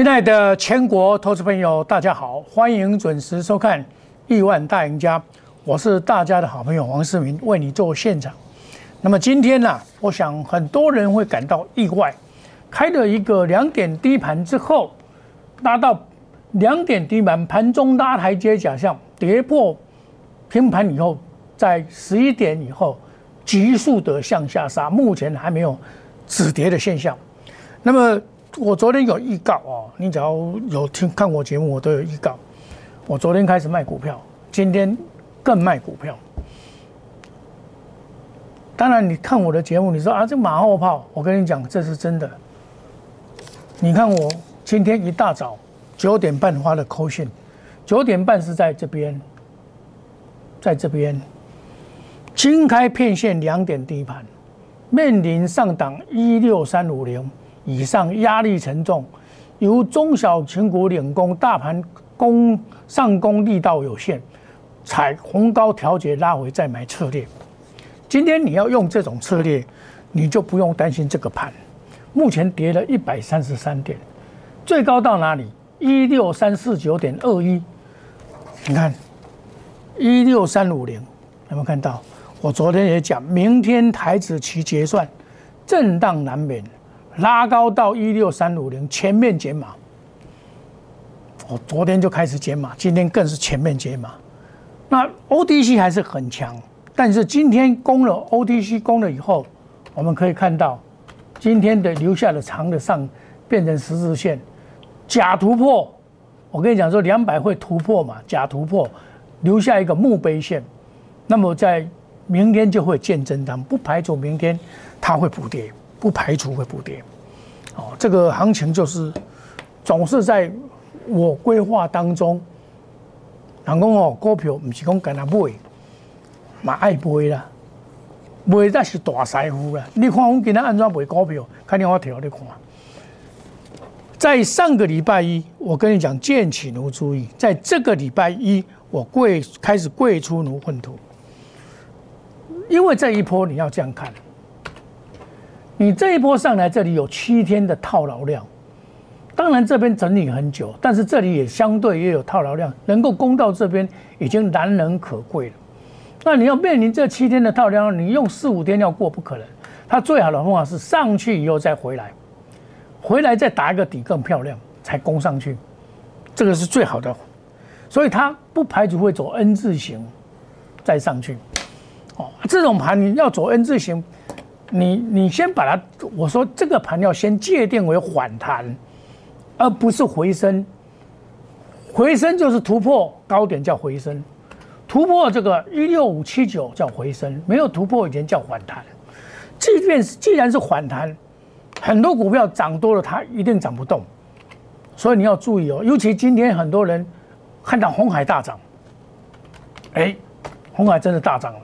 亲爱的全国投资朋友，大家好，欢迎准时收看《亿万大赢家》，我是大家的好朋友王世明，为你做现场。那么今天呢，我想很多人会感到意外，开了一个两点低盘之后，拉到两点低盘，盘中拉台阶假象，跌破平盘以后，在十一点以后急速的向下杀，目前还没有止跌的现象。那么我昨天有预告哦，你只要有听看我节目，我都有预告。我昨天开始卖股票，今天更卖股票。当然，你看我的节目，你说啊，这马后炮，我跟你讲，这是真的。你看我今天一大早九点半发的扣讯，九点半是在这边，在这边，金开片线两点低盘，面临上档一六三五零以上压力沉重，由中小型股领攻，大盘攻上攻力道有限，踩红高调节拉回再买策略。今天你要用这种策略，你就不用担心这个盘。目前跌了一百三十三点，最高到哪里？一六三四九点二一。你看，一六三五零，有没有看到？我昨天也讲，明天台子期结算，震荡难免，拉高到一六三五零，前面减码。我昨天就开始减码，今天更是前面减码。那 ODC 还是很强。但是今天攻了 OTC 攻了以后，我们可以看到，今天的留下的长的上变成十字线，假突破。我跟你讲说，两百会突破嘛？假突破，留下一个墓碑线。那么在明天就会见真章，不排除明天它会补跌，不排除会补跌。哦，这个行情就是总是在我规划当中。人讲哦，股票不是讲跟他买。嘛爱买啦，买才是大师傅啦！你看我今天安怎买股票？看你我调你看。在上个礼拜一，我跟你讲剑起奴注意，在这个礼拜一，我贵开始贵出奴混土。因为这一波你要这样看，你这一波上来，这里有七天的套牢量，当然这边整理很久，但是这里也相对也有套牢量，能够攻到这边已经难能可贵了。那你要面临这七天的套量，你用四五天要过不可能。它最好的方法是上去以后再回来，回来再打一个底更漂亮，才攻上去，这个是最好的。所以它不排除会走 N 字形再上去。哦，这种盘你要走 N 字形，你你先把它，我说这个盘要先界定为反弹，而不是回升。回升就是突破高点叫回升。突破这个一六五七九叫回升，没有突破以前叫反弹。即便是既然是反弹，很多股票涨多了，它一定涨不动。所以你要注意哦，尤其今天很多人看到红海大涨，哎，红海真的大涨了。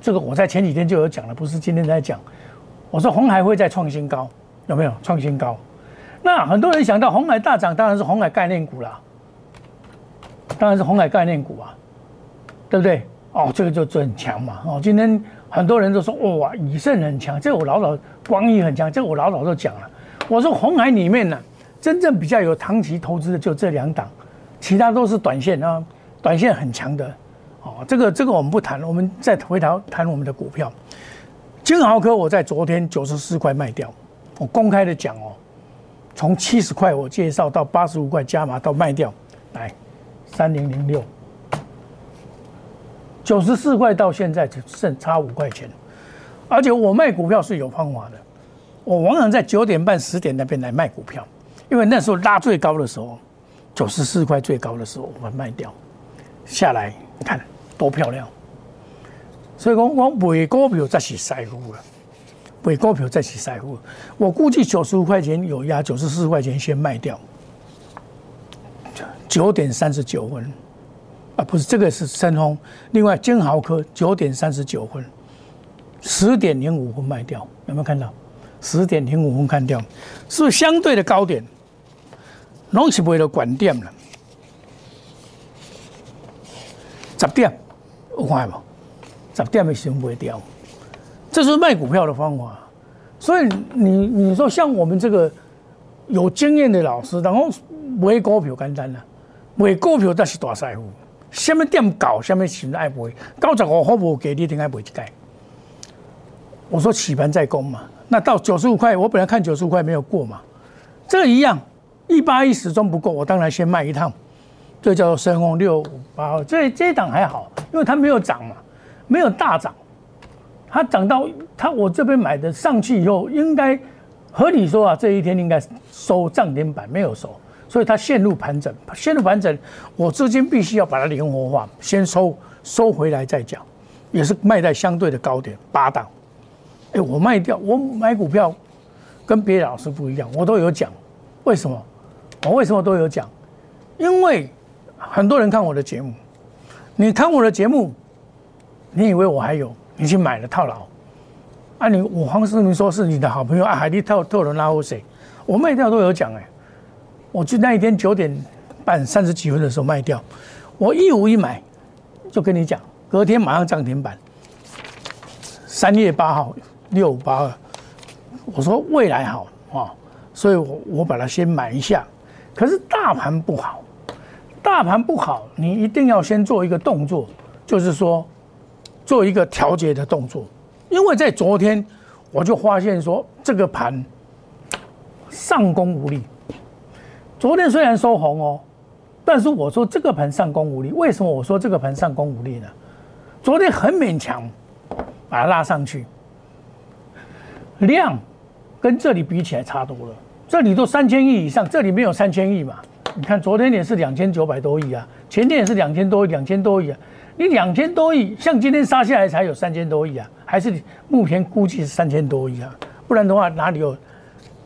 这个我在前几天就有讲了，不是今天在讲。我说红海会再创新高，有没有创新高？那很多人想到红海大涨，当然是红海概念股啦，当然是红海概念股啊。对不对？哦，这个就就很强嘛。哦，今天很多人都说哇，以盛很强，这我老早光益很强，这我老早就讲了。我说红海里面呢，真正比较有长期投资的就这两档，其他都是短线啊，短线很强的。这个这个我们不谈了，我们再回头谈我们的股票。金豪科我在昨天九十四块卖掉，我公开的讲哦，从七十块我介绍到八十五块加码到卖掉，来三零零六。九十四块到现在只剩差五块钱，而且我卖股票是有方法的，我往往在九点半、十点那边来卖股票，因为那时候拉最高的时候，九十四块最高的时候我卖掉，下来你看多漂亮。所以讲我卖股票才是财富了，卖股票才是财富。我估计九十五块钱有压，九十四块钱先卖掉，九点三十九分。啊，不是这个是深丰，另外金豪科九点三十九分，十点零五分卖掉，有没有看到？十点零五分看掉，是不相对的高点？拢是为了管店了。十点有看无？十点的时候卖掉，这是卖股票的方法。所以你你说像我们这个有经验的老师，然后买股票简单啦，买股票才是大财富。什么店搞，什么钱爱买，九十五块无给你，定爱买一盖。我说起盘再攻嘛，那到九十五块，我本来看九十五块没有过嘛，这一样，一八一始终不够，我当然先卖一趟，这叫做深红六五八二，这这档还好，因为它没有涨嘛，没有大涨，它涨到它我这边买的上去以后，应该合理说啊，这一天应该收涨停板，没有收，所以它陷入盘整，陷入盘整，我资金必须要把它灵活化，先收收回来再讲，也是卖在相对的高点八档。哎，我卖掉，我买股票跟别的老师不一样，我都有讲，为什么？我为什么都有讲？因为很多人看我的节目，你看我的节目，你以为我还有，你去买了套牢，啊，你我黄世明说是你的好朋友啊，海利套套人拉后谁？我卖掉都有讲哎，我就那一天九点半三十几分的时候卖掉，我一五一买，就跟你讲，隔天马上涨停板，三月八号。六五八二，我说未来好啊，所以我我把它先买一下。可是大盘不好，大盘不好，你一定要先做一个动作，就是说做一个调节的动作。因为在昨天我就发现说这个盘上攻无力。昨天虽然收红哦，但是我说这个盘上攻无力。为什么我说这个盘上攻无力呢？昨天很勉强把它拉上去。量跟这里比起来差多了，这里都三千亿以上，这里没有三千亿嘛？你看昨天也是两千九百多亿啊，前天也是两千多亿，两千多亿啊。你两千多亿，像今天杀下来才有三千多亿啊，还是目前估计是三千多亿啊？不然的话哪里有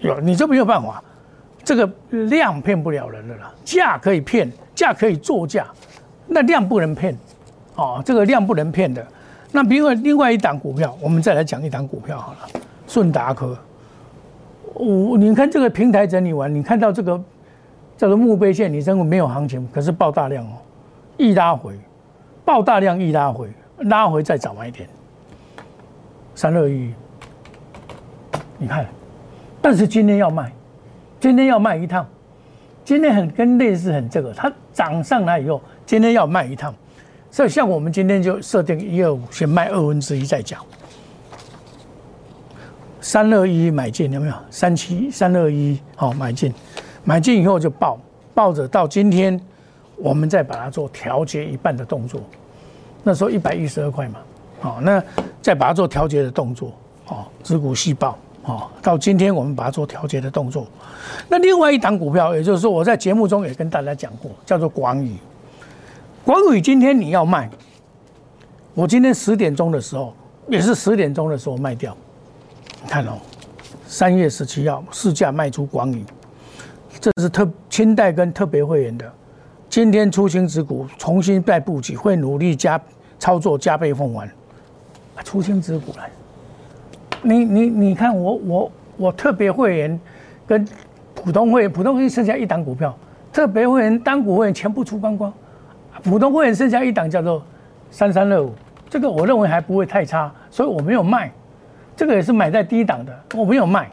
有？你就没有办法，这个量骗不了人的啦，价可以骗，价可以作价，那量不能骗，哦，这个量不能骗的。那另外另外一档股票，我们再来讲一档股票好了。顺达科，我你看这个平台整理完，你看到这个叫做墓碑线，你认为没有行情，可是爆大量哦，一拉回，爆大量一拉回，拉回再找买点，三二一，你看，但是今天要卖，今天要卖一趟，今天很跟类似很这个，它涨上来以后，今天要卖一趟，所以像我们今天就设定一二五，先卖二分之一再讲。三二一买进有没有？三七三二一好买进，买进以后就抱抱着到今天，我们再把它做调节一半的动作。那时候一百一十二块嘛，好，那再把它做调节的动作，哦，支股细胞，哦，到今天我们把它做调节的动作。那另外一档股票，也就是说我在节目中也跟大家讲过，叫做广宇。广宇今天你要卖，我今天十点钟的时候，也是十点钟的时候卖掉。你看哦，三月十七号市价卖出广宇，这是特清代跟特别会员的。今天出清持股，重新再布局，会努力加操作，加倍奉还。出清持股来，你你你看我我我特别会员跟普通会员，普通会员剩下一档股票，特别会员单股会员全部出光光，普通会员剩下一档叫做三三六五，这个我认为还不会太差，所以我没有卖。这个也是买在低档的，我没有卖，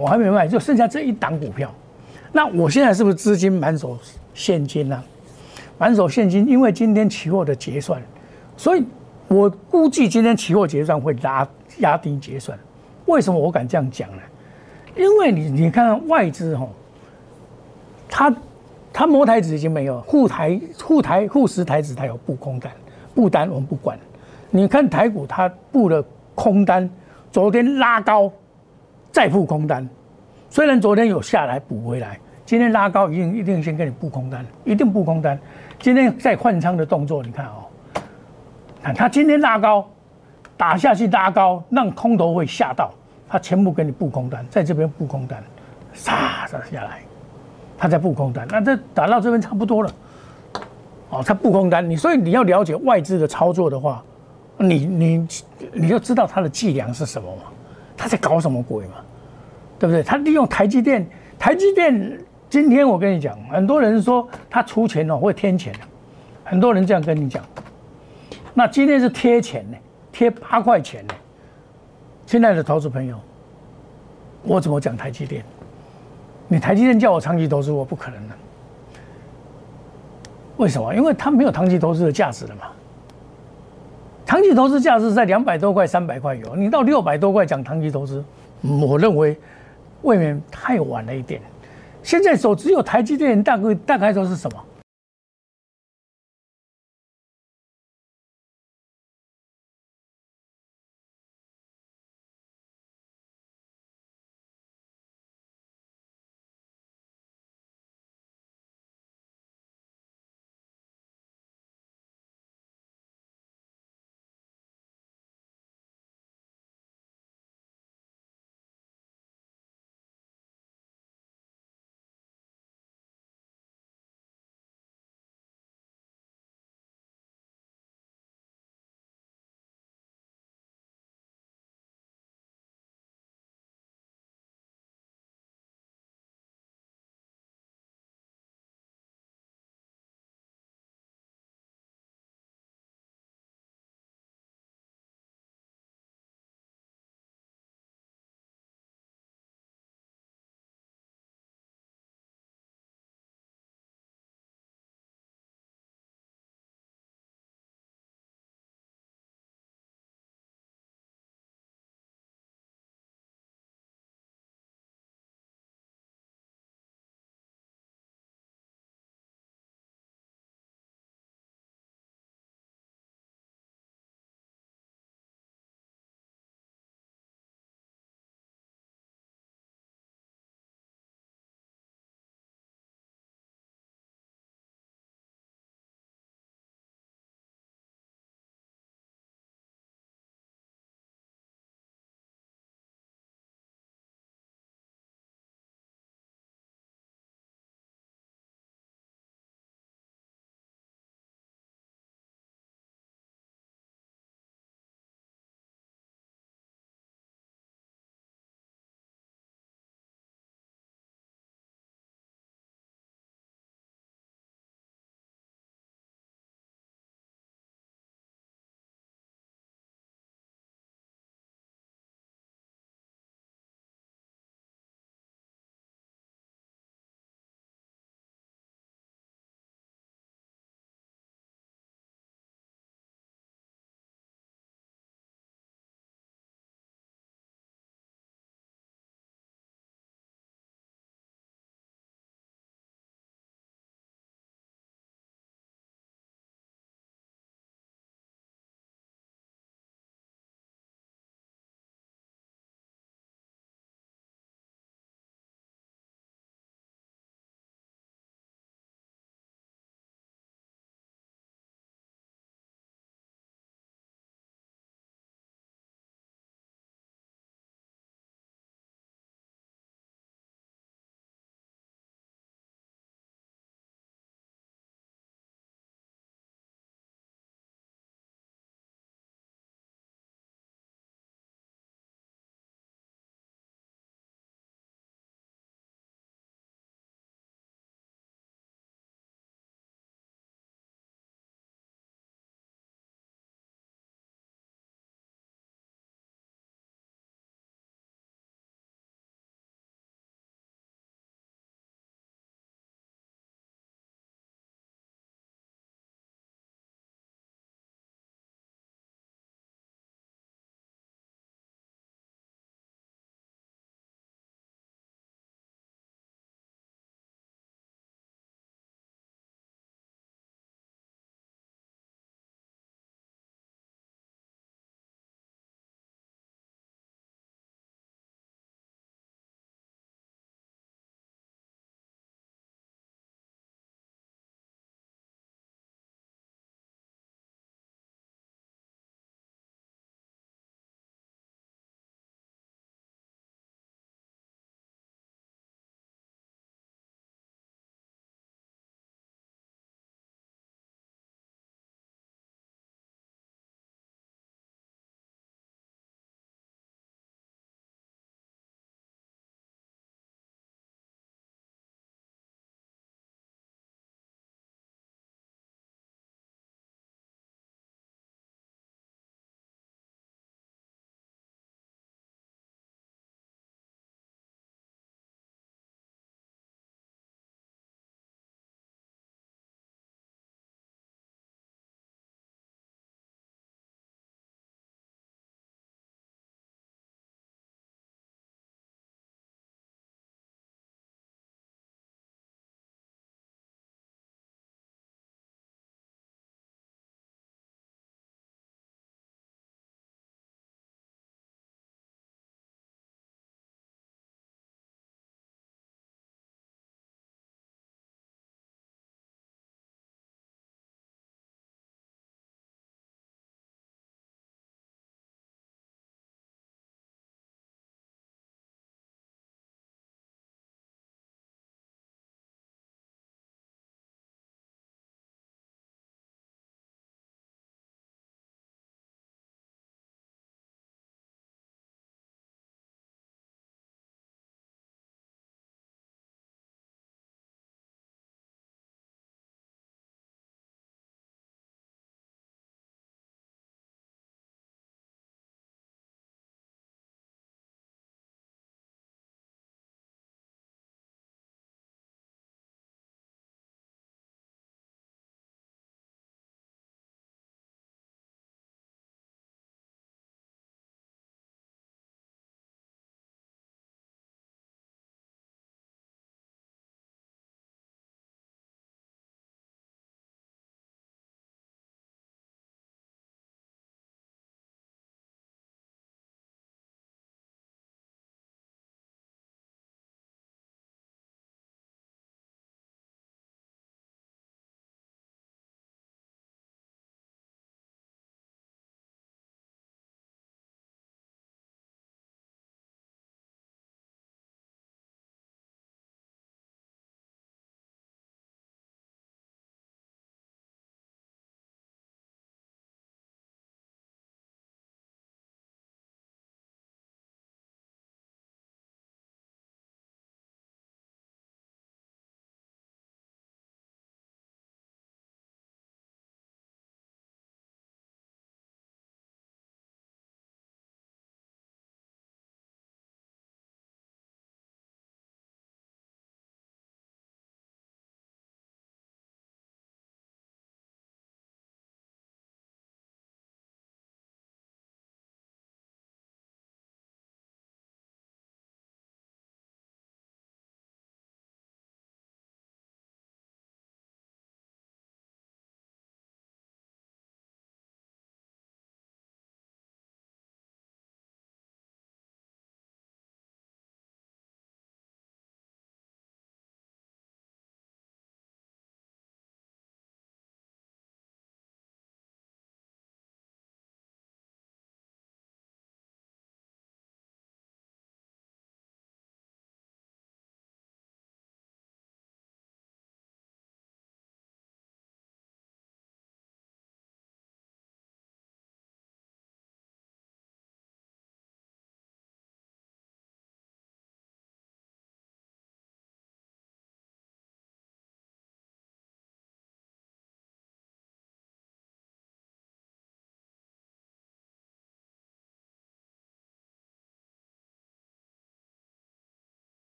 我还没卖，就剩下这一档股票。那我现在是不是资金满手现金呢？满手现金，因为今天期货的结算，所以我估计今天期货结算会拉压低结算。为什么我敢这样讲呢？因为你你看外资哈，它它摩台子已经没有，护台护台护十台子它有布空单，布单我们不管。你看台股它布了空单。昨天拉高，再布空单，虽然昨天有下来补回来，今天拉高一定一定先给你布空单，一定布空单。今天在换仓的动作，你看哦，看他今天拉高，打下去拉高，让空头会吓到，他全部给你布空单，在这边布空单，杀杀下来，他在布空单，那这打到这边差不多了，哦，他布空单，你所以你要了解外资的操作的话。你你你就知道他的伎俩是什么嘛？他在搞什么鬼嘛？对不对？他利用台积电，台积电今天我跟你讲，很多人说他出钱哦，会添钱的，很多人这样跟你讲。那今天是贴钱呢，贴八块钱呢。亲爱的投资朋友，我怎么讲台积电？你台积电叫我长期投资，我不可能的。为什么？因为它没有长期投资的价值了嘛。长期投资价值在两百多块、三百块有，你到六百多块讲长期投资，我认为。未免太晚了一点。现在手只有台积电大概大概都是什么？